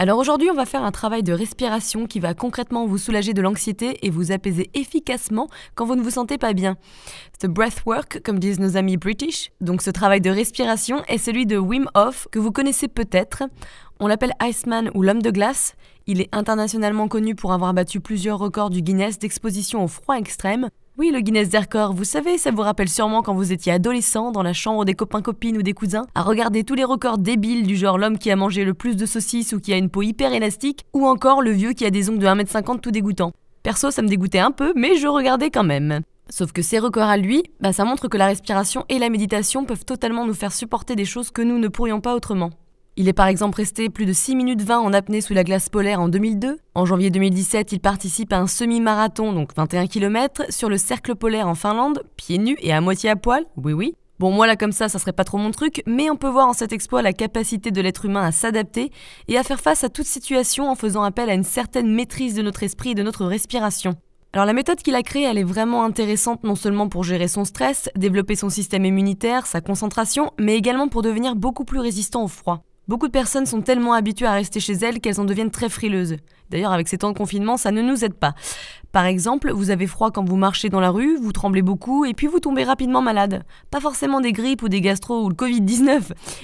alors aujourd'hui, on va faire un travail de respiration qui va concrètement vous soulager de l'anxiété et vous apaiser efficacement quand vous ne vous sentez pas bien. Ce breathwork, comme disent nos amis british, donc ce travail de respiration, est celui de Wim Hof que vous connaissez peut-être. On l'appelle Iceman ou l'homme de glace. Il est internationalement connu pour avoir battu plusieurs records du Guinness d'exposition au froid extrême. Oui, le Guinness des vous savez, ça vous rappelle sûrement quand vous étiez adolescent dans la chambre des copains-copines ou des cousins, à regarder tous les records débiles du genre l'homme qui a mangé le plus de saucisses ou qui a une peau hyper élastique, ou encore le vieux qui a des ongles de 1m50 tout dégoûtant. Perso, ça me dégoûtait un peu, mais je regardais quand même. Sauf que ces records à lui, bah, ça montre que la respiration et la méditation peuvent totalement nous faire supporter des choses que nous ne pourrions pas autrement. Il est par exemple resté plus de 6 minutes 20 en apnée sous la glace polaire en 2002. En janvier 2017, il participe à un semi-marathon, donc 21 km, sur le cercle polaire en Finlande, pieds nus et à moitié à poil. Oui, oui. Bon, moi là comme ça, ça serait pas trop mon truc, mais on peut voir en cet exploit la capacité de l'être humain à s'adapter et à faire face à toute situation en faisant appel à une certaine maîtrise de notre esprit et de notre respiration. Alors la méthode qu'il a créée, elle est vraiment intéressante non seulement pour gérer son stress, développer son système immunitaire, sa concentration, mais également pour devenir beaucoup plus résistant au froid. Beaucoup de personnes sont tellement habituées à rester chez elles qu'elles en deviennent très frileuses. D'ailleurs, avec ces temps de confinement, ça ne nous aide pas. Par exemple, vous avez froid quand vous marchez dans la rue, vous tremblez beaucoup et puis vous tombez rapidement malade. Pas forcément des grippes ou des gastro ou le Covid-19,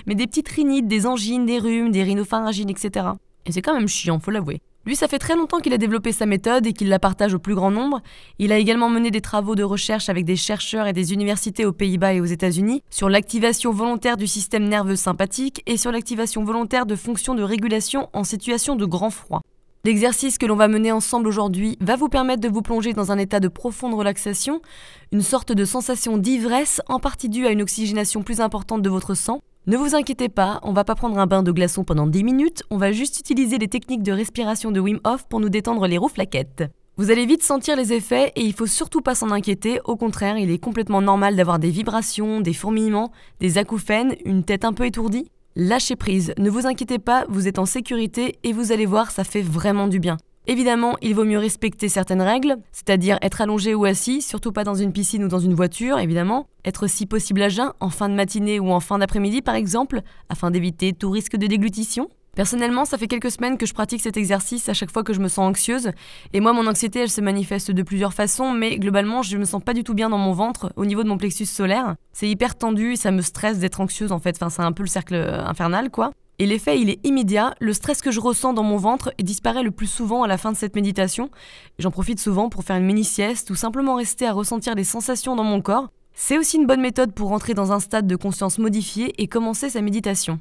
mais des petites rhinites, des angines, des rhumes, des rhinopharyngines, etc. Et c'est quand même chiant, faut l'avouer. Lui, ça fait très longtemps qu'il a développé sa méthode et qu'il la partage au plus grand nombre. Il a également mené des travaux de recherche avec des chercheurs et des universités aux Pays-Bas et aux États-Unis sur l'activation volontaire du système nerveux sympathique et sur l'activation volontaire de fonctions de régulation en situation de grand froid. L'exercice que l'on va mener ensemble aujourd'hui va vous permettre de vous plonger dans un état de profonde relaxation, une sorte de sensation d'ivresse en partie due à une oxygénation plus importante de votre sang, ne vous inquiétez pas, on va pas prendre un bain de glaçons pendant 10 minutes, on va juste utiliser les techniques de respiration de Wim Hof pour nous détendre les rouflaquettes. Vous allez vite sentir les effets et il faut surtout pas s'en inquiéter, au contraire, il est complètement normal d'avoir des vibrations, des fourmillements, des acouphènes, une tête un peu étourdie. Lâchez prise, ne vous inquiétez pas, vous êtes en sécurité et vous allez voir, ça fait vraiment du bien. Évidemment, il vaut mieux respecter certaines règles, c'est-à-dire être allongé ou assis, surtout pas dans une piscine ou dans une voiture, évidemment, être si possible à jeun, en fin de matinée ou en fin d'après-midi par exemple, afin d'éviter tout risque de déglutition. Personnellement, ça fait quelques semaines que je pratique cet exercice à chaque fois que je me sens anxieuse. Et moi, mon anxiété, elle se manifeste de plusieurs façons, mais globalement, je me sens pas du tout bien dans mon ventre, au niveau de mon plexus solaire. C'est hyper tendu ça me stresse d'être anxieuse en fait. Enfin, c'est un peu le cercle infernal, quoi. Et l'effet, il est immédiat. Le stress que je ressens dans mon ventre disparaît le plus souvent à la fin de cette méditation. J'en profite souvent pour faire une mini-sieste ou simplement rester à ressentir les sensations dans mon corps. C'est aussi une bonne méthode pour rentrer dans un stade de conscience modifié et commencer sa méditation.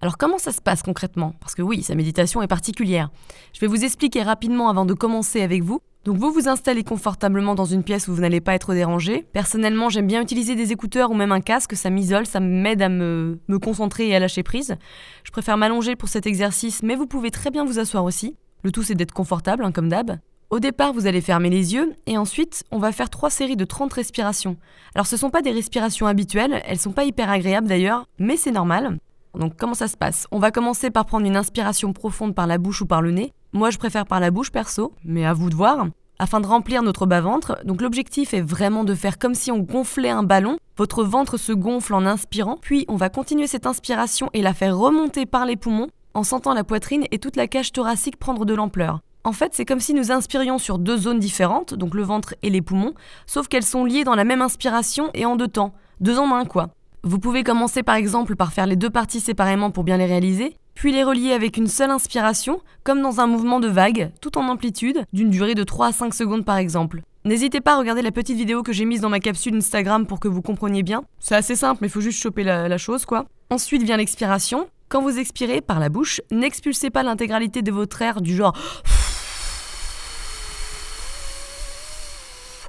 Alors comment ça se passe concrètement? Parce que oui, sa méditation est particulière. Je vais vous expliquer rapidement avant de commencer avec vous. Donc vous vous installez confortablement dans une pièce où vous n'allez pas être dérangé. Personnellement, j'aime bien utiliser des écouteurs ou même un casque, ça m'isole, ça m'aide à me, concentrer et à lâcher prise. Je préfère m'allonger pour cet exercice, mais vous pouvez très bien vous asseoir aussi. Le tout c'est d'être confortable, hein, comme d'hab. Au départ, vous allez fermer les yeux et ensuite, on va faire trois séries de 30 respirations. Alors ce ne sont pas des respirations habituelles, elles sont pas hyper agréables d'ailleurs, mais c'est normal. Donc comment ça se passe? On va commencer par prendre une inspiration profonde par la bouche ou par le nez. Moi je préfère par la bouche perso, mais à vous de voir. Afin de remplir notre bas-ventre, donc l'objectif est vraiment de faire comme si on gonflait un ballon. Votre ventre se gonfle en inspirant, puis on va continuer cette inspiration et la faire remonter par les poumons en sentant la poitrine et toute la cage thoracique prendre de l'ampleur. En fait, c'est comme si nous inspirions sur deux zones différentes, donc le ventre et les poumons, sauf qu'elles sont liées dans la même inspiration et en deux temps. Deux en un quoi. Vous pouvez commencer par exemple par faire les deux parties séparément pour bien les réaliser, puis les relier avec une seule inspiration, comme dans un mouvement de vague, tout en amplitude, d'une durée de 3 à 5 secondes par exemple. N'hésitez pas à regarder la petite vidéo que j'ai mise dans ma capsule Instagram pour que vous compreniez bien. C'est assez simple, mais il faut juste choper la, la chose quoi. Ensuite vient l'expiration. Quand vous expirez par la bouche, n'expulsez pas l'intégralité de votre air du genre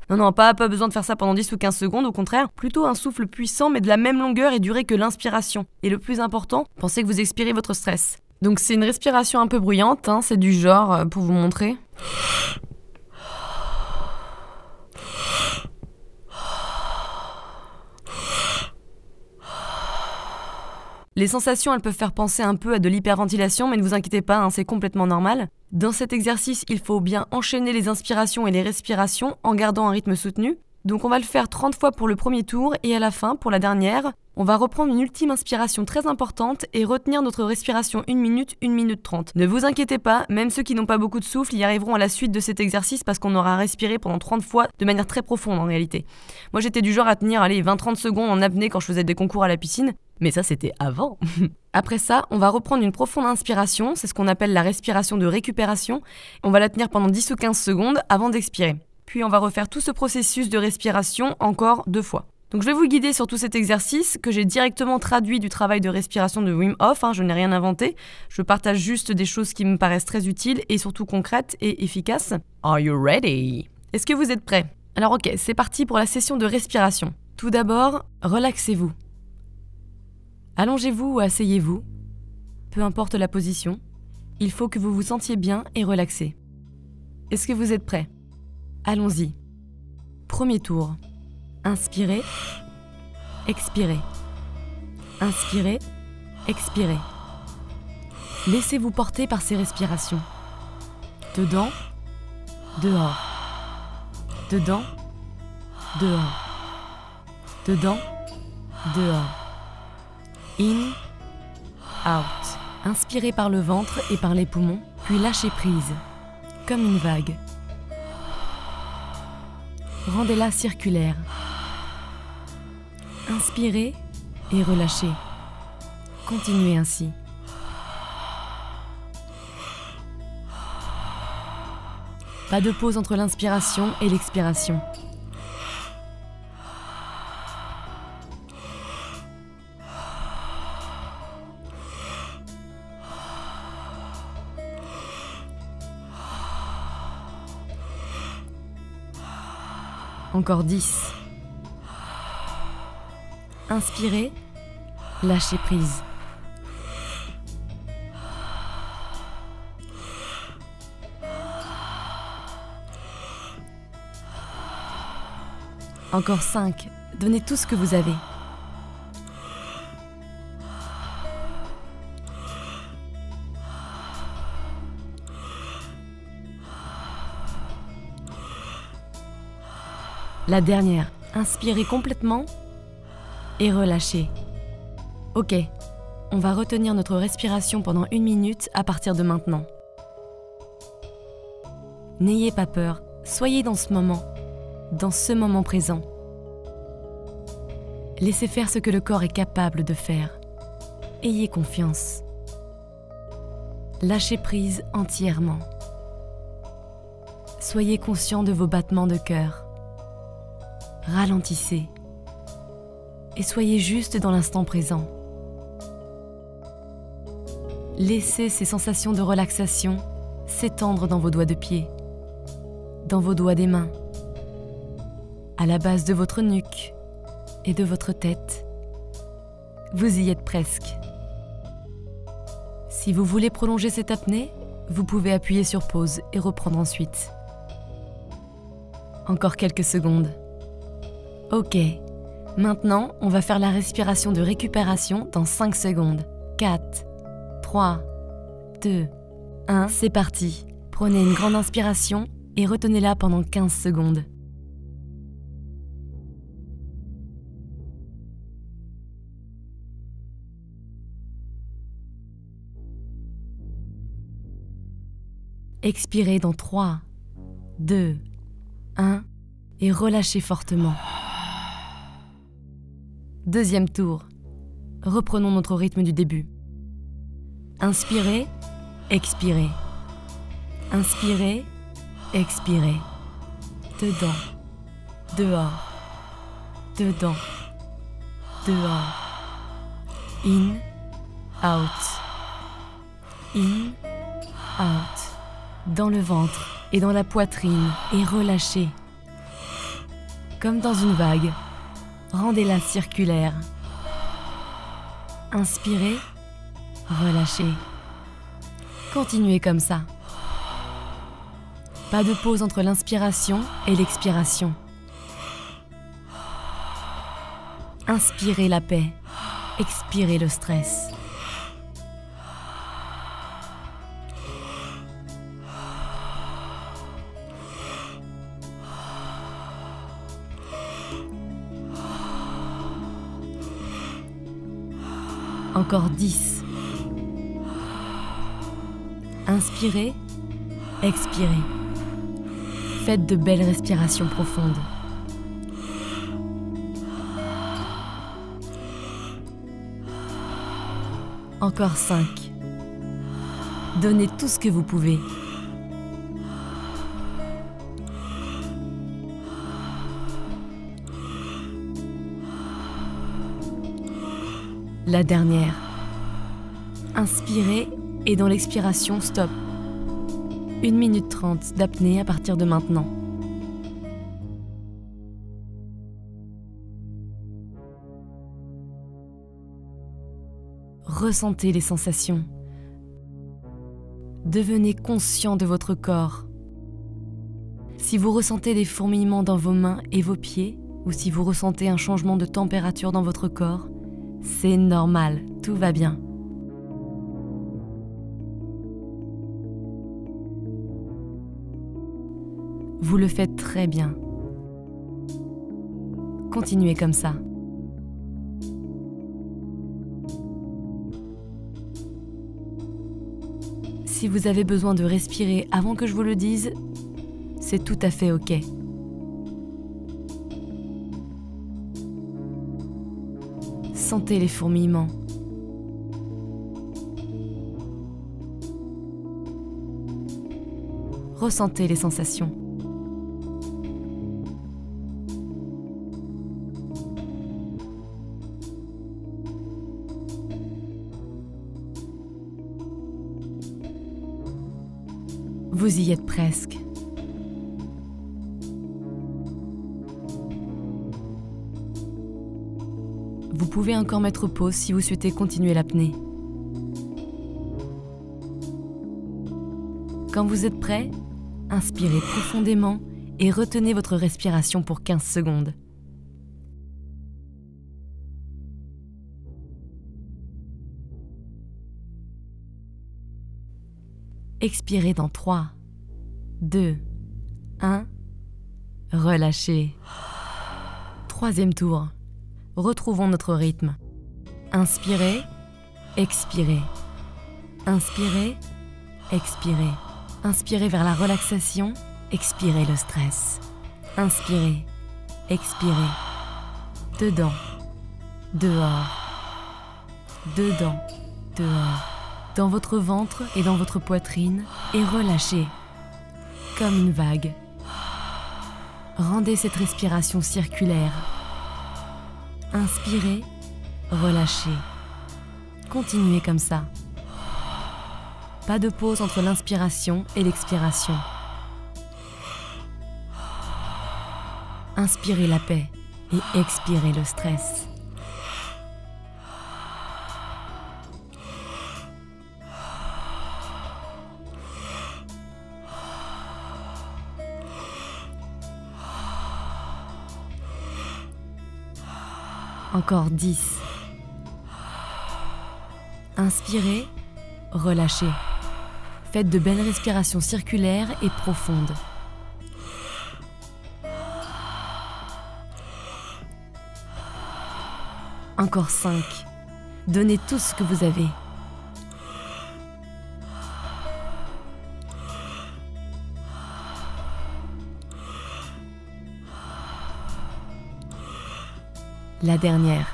Non, non, pas, besoin de faire ça pendant 10 ou 15 secondes, au contraire, plutôt un souffle puissant mais de la même longueur et durée que l'inspiration. Et le plus important, pensez que vous expirez votre stress. Donc c'est une respiration un peu bruyante, hein, c'est du genre, euh, pour vous montrer. Les sensations, elles peuvent faire penser un peu à de l'hyperventilation, mais ne vous inquiétez pas, hein, c'est complètement normal. Dans cet exercice, il faut bien enchaîner les inspirations et les respirations en gardant un rythme soutenu. Donc on va le faire 30 fois pour le premier tour et à la fin, pour la dernière, on va reprendre une ultime inspiration très importante et retenir notre respiration 1 minute, 1 minute 30. Ne vous inquiétez pas, même ceux qui n'ont pas beaucoup de souffle y arriveront à la suite de cet exercice parce qu'on aura respiré pendant 30 fois de manière très profonde en réalité. Moi j'étais du genre à tenir allez 20-30 secondes en apnée quand je faisais des concours à la piscine, mais ça c'était avant. Après ça, on va reprendre une profonde inspiration, c'est ce qu'on appelle la respiration de récupération. On va la tenir pendant 10 ou 15 secondes avant d'expirer. Puis on va refaire tout ce processus de respiration encore deux fois. Donc je vais vous guider sur tout cet exercice que j'ai directement traduit du travail de respiration de Wim Hof, hein, je n'ai rien inventé, je partage juste des choses qui me paraissent très utiles et surtout concrètes et efficaces. Are you ready? Est-ce que vous êtes prêts? Alors ok, c'est parti pour la session de respiration. Tout d'abord, relaxez-vous. Allongez-vous ou asseyez-vous, peu importe la position, il faut que vous vous sentiez bien et relaxé. Est-ce que vous êtes prêts Allons-y. Premier tour. Inspirez, expirez. Inspirez, expirez. Laissez-vous porter par ces respirations. Dedans, dehors. Dedans, dehors. Dedans, dehors. In, out. Inspirez par le ventre et par les poumons, puis lâchez prise, comme une vague. Rendez-la circulaire. Inspirez et relâchez. Continuez ainsi. Pas de pause entre l'inspiration et l'expiration. Encore 10. Inspirez, lâchez prise. Encore 5. Donnez tout ce que vous avez. La dernière, inspirez complètement et relâchez. Ok, on va retenir notre respiration pendant une minute à partir de maintenant. N'ayez pas peur, soyez dans ce moment, dans ce moment présent. Laissez faire ce que le corps est capable de faire. Ayez confiance. Lâchez prise entièrement. Soyez conscient de vos battements de cœur ralentissez et soyez juste dans l'instant présent. Laissez ces sensations de relaxation s'étendre dans vos doigts de pied, dans vos doigts des mains, à la base de votre nuque et de votre tête. Vous y êtes presque. Si vous voulez prolonger cette apnée, vous pouvez appuyer sur pause et reprendre ensuite. Encore quelques secondes. Ok. Maintenant, on va faire la respiration de récupération dans 5 secondes. 4, 3, 2, 1, c'est parti. Prenez une grande inspiration et retenez-la pendant 15 secondes. Expirez dans 3, 2, 1 et relâchez fortement. Deuxième tour. Reprenons notre rythme du début. Inspirez, expirez. Inspirez, expirez. Dedans, dehors, dedans, dehors. In, out. In, out. Dans le ventre et dans la poitrine et relâchez. Comme dans une vague, rendez-la circulaire. Inspirez, relâchez. Continuez comme ça. Pas de pause entre l'inspiration et l'expiration. Inspirez la paix, expirez le stress. Encore 10. Inspirez, expirez. Faites de belles respirations profondes. Encore 5. Donnez tout ce que vous pouvez. La dernière. Inspirez et dans l'expiration, stop. 1 minute 30 d'apnée à partir de maintenant. Ressentez les sensations. Devenez conscient de votre corps. Si vous ressentez des fourmillements dans vos mains et vos pieds, ou si vous ressentez un changement de température dans votre corps, c'est normal, tout va bien. Vous le faites très bien. Continuez comme ça. Si vous avez besoin de respirer avant que je vous le dise, c'est tout à fait OK. Sentez les fourmillements. Ressentez les sensations. Vous y êtes pouvez encore mettre pause si vous souhaitez continuer l'apnée. Quand vous êtes prêt, inspirez profondément et retenez votre respiration pour 15 secondes. Expirez dans 3, 2, 1. Relâchez. Troisième tour. Retrouvons notre rythme. Inspirez, expirez. Inspirez, expirez. Inspirez vers la relaxation, expirez le stress. Inspirez, expirez. Dedans, dehors. Dedans, dehors dans votre ventre et dans votre poitrine et relâchez comme une vague. Rendez cette respiration circulaire. Inspirez, relâchez. Continuez comme ça. Pas de pause entre l'inspiration et l'expiration. Inspirez la paix et expirez le stress. Encore 10. Inspirez, relâchez. Faites de belles respirations circulaires et profondes. Encore 5. Donnez tout ce que vous avez. La dernière,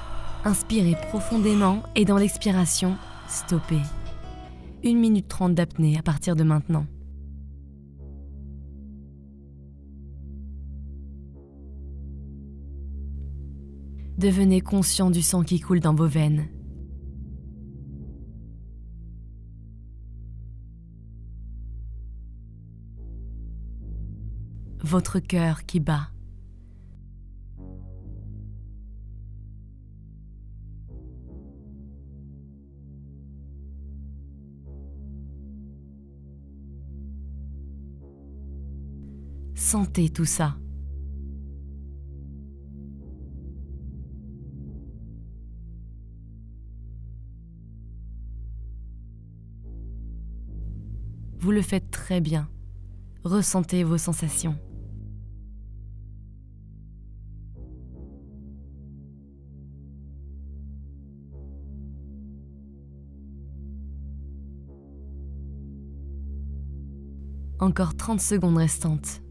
inspirez profondément et dans l'expiration, stoppez. Une minute 30 d'apnée à partir de maintenant. Devenez conscient du sang qui coule dans vos veines. Votre cœur qui bat. Sentez tout ça. Vous le faites très bien. Ressentez vos sensations. Encore 30 secondes restantes.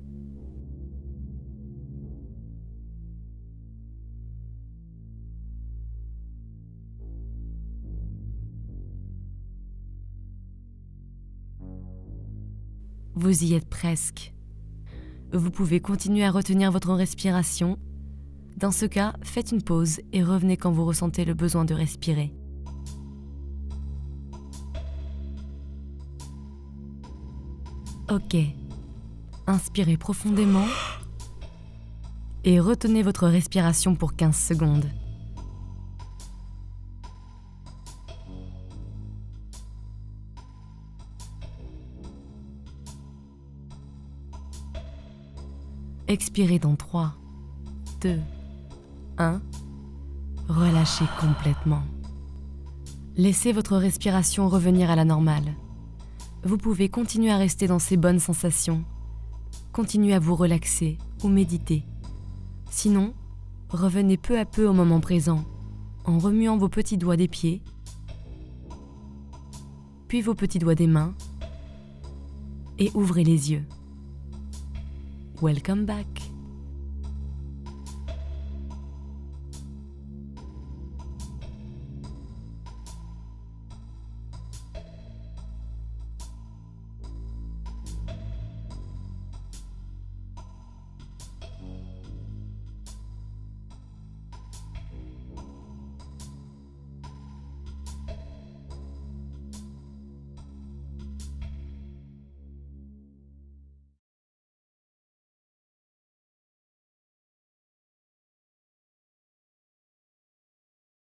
Vous y êtes presque. Vous pouvez continuer à retenir votre respiration. Dans ce cas, faites une pause et revenez quand vous ressentez le besoin de respirer. Ok. Inspirez profondément et retenez votre respiration pour 15 secondes. Expirez dans 3, 2, 1. Relâchez complètement. Laissez votre respiration revenir à la normale. Vous pouvez continuer à rester dans ces bonnes sensations. Continuez à vous relaxer ou méditer. Sinon, revenez peu à peu au moment présent en remuant vos petits doigts des pieds, puis vos petits doigts des mains, et ouvrez les yeux. Welcome back.